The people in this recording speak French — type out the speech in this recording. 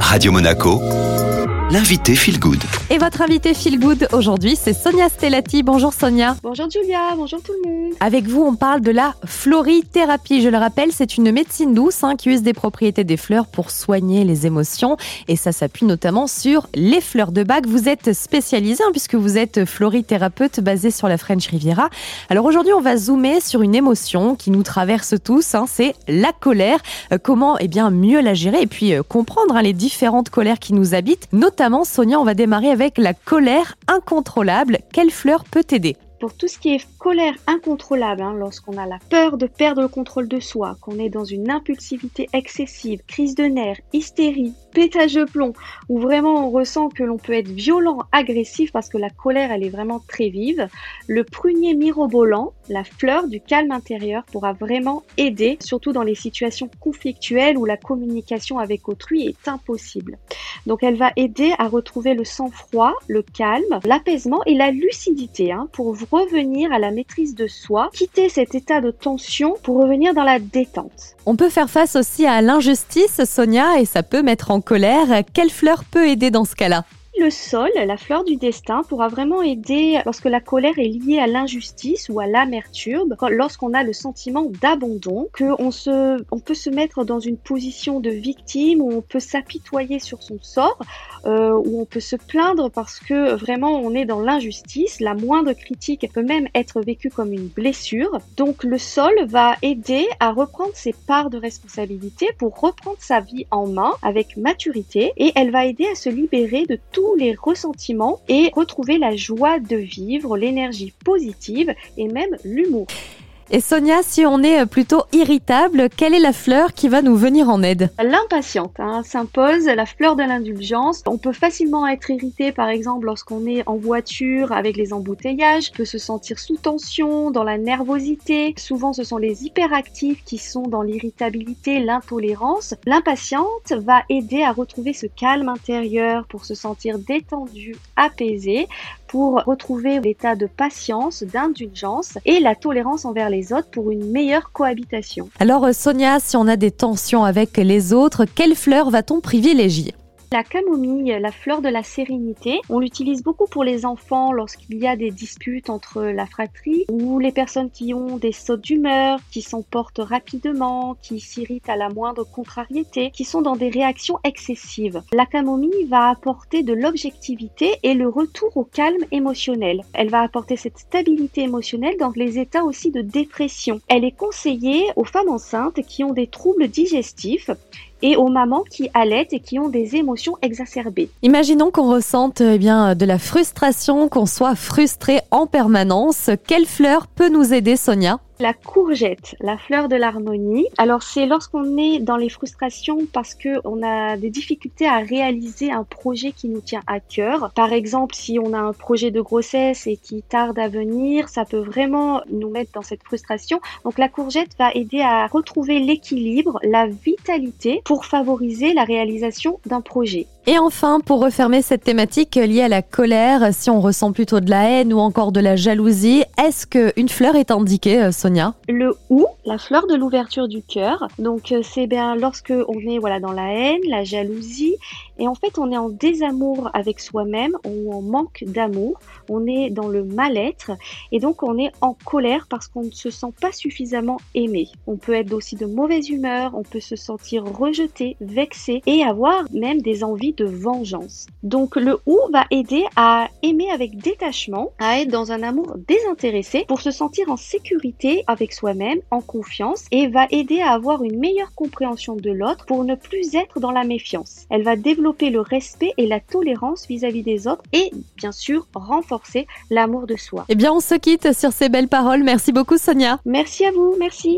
Radio Monaco, l'invité Feel Good. Et votre invité Feel Good aujourd'hui, c'est Sonia Stellati. Bonjour Sonia. Bonjour Julia, bonjour tout le monde. Avec vous, on parle de la florithérapie. Je le rappelle, c'est une médecine douce hein, qui use des propriétés des fleurs pour soigner les émotions. Et ça s'appuie notamment sur les fleurs de bac. Vous êtes spécialisée hein, puisque vous êtes florithérapeute basée sur la French Riviera. Alors aujourd'hui, on va zoomer sur une émotion qui nous traverse tous. Hein, c'est la colère. Euh, comment eh bien, mieux la gérer et puis euh, comprendre les différentes colères qui nous habitent. Notamment, Sonia, on va démarrer avec la colère incontrôlable. Quelle fleur peut t'aider? Pour tout ce qui est colère incontrôlable, hein, lorsqu'on a la peur de perdre le contrôle de soi, qu'on est dans une impulsivité excessive, crise de nerfs, hystérie, pétage de plomb, où vraiment on ressent que l'on peut être violent, agressif, parce que la colère, elle est vraiment très vive, le prunier mirobolant, la fleur du calme intérieur, pourra vraiment aider, surtout dans les situations conflictuelles où la communication avec autrui est impossible. Donc elle va aider à retrouver le sang-froid, le calme, l'apaisement et la lucidité hein, pour revenir à la maîtrise de soi, quitter cet état de tension pour revenir dans la détente. On peut faire face aussi à l'injustice, Sonia, et ça peut mettre en colère. Quelle fleur peut aider dans ce cas-là? Le sol, la fleur du destin, pourra vraiment aider lorsque la colère est liée à l'injustice ou à l'amertume, lorsqu'on a le sentiment d'abandon, qu'on se, on peut se mettre dans une position de victime où on peut s'apitoyer sur son sort, euh, où on peut se plaindre parce que vraiment on est dans l'injustice. La moindre critique peut même être vécue comme une blessure. Donc le sol va aider à reprendre ses parts de responsabilité pour reprendre sa vie en main avec maturité et elle va aider à se libérer de tout les ressentiments et retrouver la joie de vivre, l'énergie positive et même l'humour. Et Sonia, si on est plutôt irritable, quelle est la fleur qui va nous venir en aide? L'impatiente hein, s'impose, la fleur de l'indulgence. On peut facilement être irrité, par exemple, lorsqu'on est en voiture avec les embouteillages, on peut se sentir sous tension, dans la nervosité. Souvent, ce sont les hyperactifs qui sont dans l'irritabilité, l'intolérance. L'impatiente va aider à retrouver ce calme intérieur pour se sentir détendu, apaisé, pour retrouver l'état de patience, d'indulgence et la tolérance envers les autres pour une meilleure cohabitation. Alors euh, Sonia, si on a des tensions avec les autres, quelle fleur va-t-on privilégier? La camomille, la fleur de la sérénité, on l'utilise beaucoup pour les enfants lorsqu'il y a des disputes entre la fratrie ou les personnes qui ont des sautes d'humeur, qui s'emportent rapidement, qui s'irritent à la moindre contrariété, qui sont dans des réactions excessives. La camomille va apporter de l'objectivité et le retour au calme émotionnel. Elle va apporter cette stabilité émotionnelle dans les états aussi de dépression. Elle est conseillée aux femmes enceintes qui ont des troubles digestifs et aux mamans qui allaitent et qui ont des émotions exacerbées. Imaginons qu'on ressente eh bien, de la frustration, qu'on soit frustré en permanence. Quelle fleur peut nous aider, Sonia? La courgette, la fleur de l'harmonie. Alors c'est lorsqu'on est dans les frustrations parce que on a des difficultés à réaliser un projet qui nous tient à cœur. Par exemple, si on a un projet de grossesse et qui tarde à venir, ça peut vraiment nous mettre dans cette frustration. Donc la courgette va aider à retrouver l'équilibre, la pour favoriser la réalisation d'un projet. Et enfin, pour refermer cette thématique liée à la colère, si on ressent plutôt de la haine ou encore de la jalousie, est-ce qu'une fleur est indiquée, euh, Sonia? Le ou, la fleur de l'ouverture du cœur. Donc euh, c'est bien lorsque on est voilà dans la haine, la jalousie, et en fait on est en désamour avec soi-même ou en manque d'amour, on est dans le mal-être. Et donc on est en colère parce qu'on ne se sent pas suffisamment aimé. On peut être aussi de mauvaise humeur, on peut se sentir rejeté, vexé et avoir même des envies de vengeance. Donc le ou va aider à aimer avec détachement, à être dans un amour désintéressé pour se sentir en sécurité avec soi-même, en confiance et va aider à avoir une meilleure compréhension de l'autre pour ne plus être dans la méfiance. Elle va développer le respect et la tolérance vis-à-vis des autres et bien sûr renforcer l'amour de soi. Eh bien on se quitte sur ces belles paroles. Merci beaucoup Sonia. Merci à vous, merci.